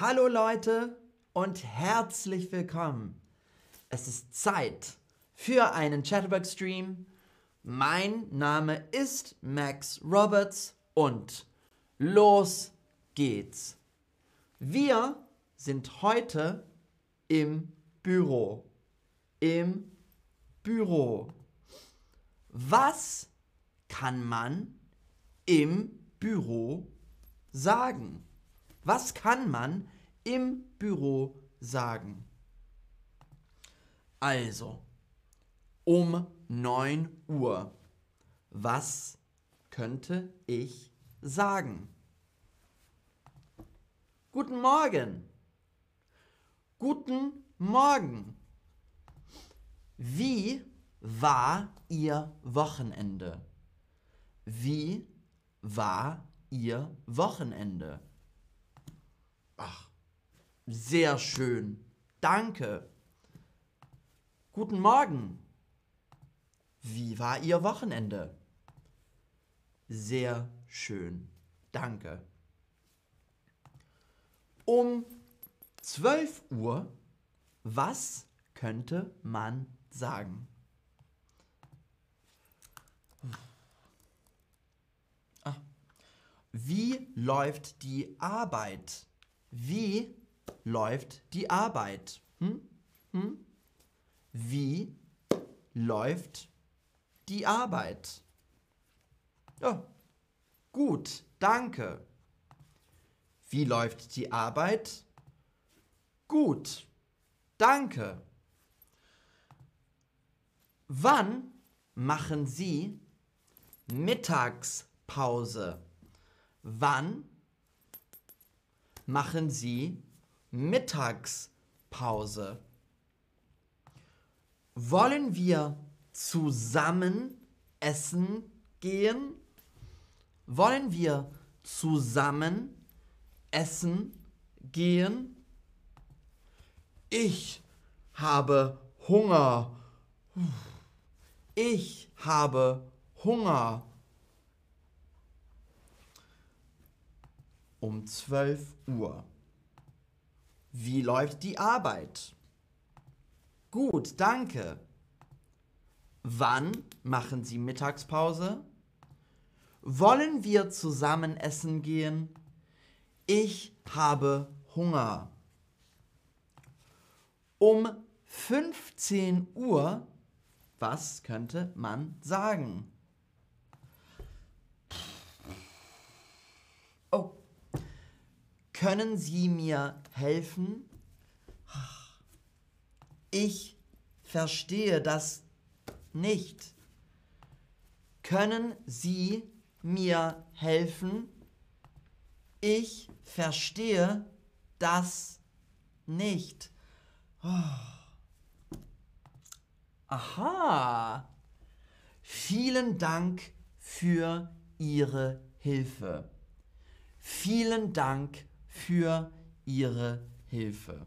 Hallo Leute und herzlich willkommen. Es ist Zeit für einen Chatterbox-Stream. Mein Name ist Max Roberts und los geht's. Wir sind heute im Büro. Im Büro. Was kann man im Büro sagen? Was kann man im Büro sagen? Also, um 9 Uhr. Was könnte ich sagen? Guten Morgen. Guten Morgen. Wie war Ihr Wochenende? Wie war Ihr Wochenende? Ach, sehr schön. Danke. Guten Morgen. Wie war Ihr Wochenende? Sehr schön. Danke. Um 12 Uhr, was könnte man sagen? Ah. Wie läuft die Arbeit? Wie läuft die Arbeit? Hm? Hm? Wie läuft die Arbeit? Ja, gut, danke. Wie läuft die Arbeit? Gut, danke. Wann machen Sie Mittagspause? Wann machen Sie Mittagspause? Wollen wir zusammen essen gehen? Wollen wir zusammen essen gehen? Ich habe Hunger. Ich habe Hunger. Um 12 Uhr. Wie läuft die Arbeit? Gut, danke. Wann machen Sie Mittagspause? Wollen wir zusammen essen gehen? Ich habe Hunger. Um 15 Uhr, was könnte man sagen? Oh, können Sie mir helfen? Ich verstehe das nicht. Können Sie mir helfen? Ich verstehe das nicht. Aha. Vielen Dank für Ihre Hilfe. Vielen Dank für Ihre Hilfe.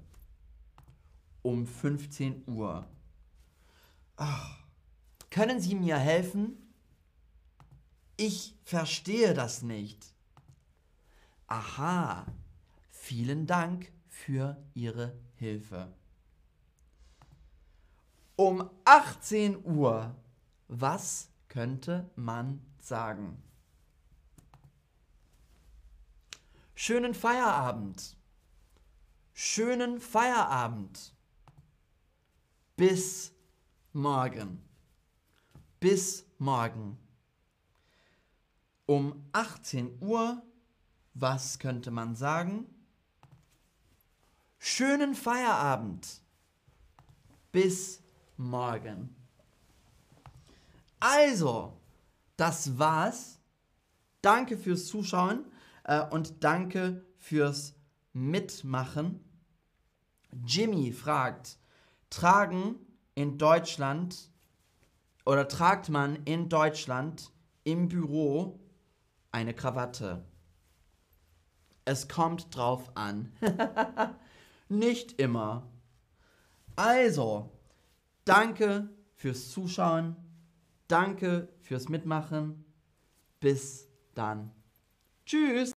Um 15 Uhr. Oh. Können Sie mir helfen? Ich verstehe das nicht. Aha. Vielen Dank für Ihre Hilfe. Um 18 Uhr. Was könnte man sagen? Schönen Feierabend. Schönen Feierabend. Bis morgen. Bis morgen. Um 18 Uhr, was könnte man sagen? Schönen Feierabend. Bis morgen. Also, das war's. Danke fürs Zuschauen äh, und danke fürs Mitmachen. Jimmy fragt, tragen in Deutschland oder tragt man in Deutschland im Büro eine Krawatte? Es kommt drauf an. Nicht immer. Also, danke fürs Zuschauen. Danke fürs Mitmachen. Bis dann. Tschüss.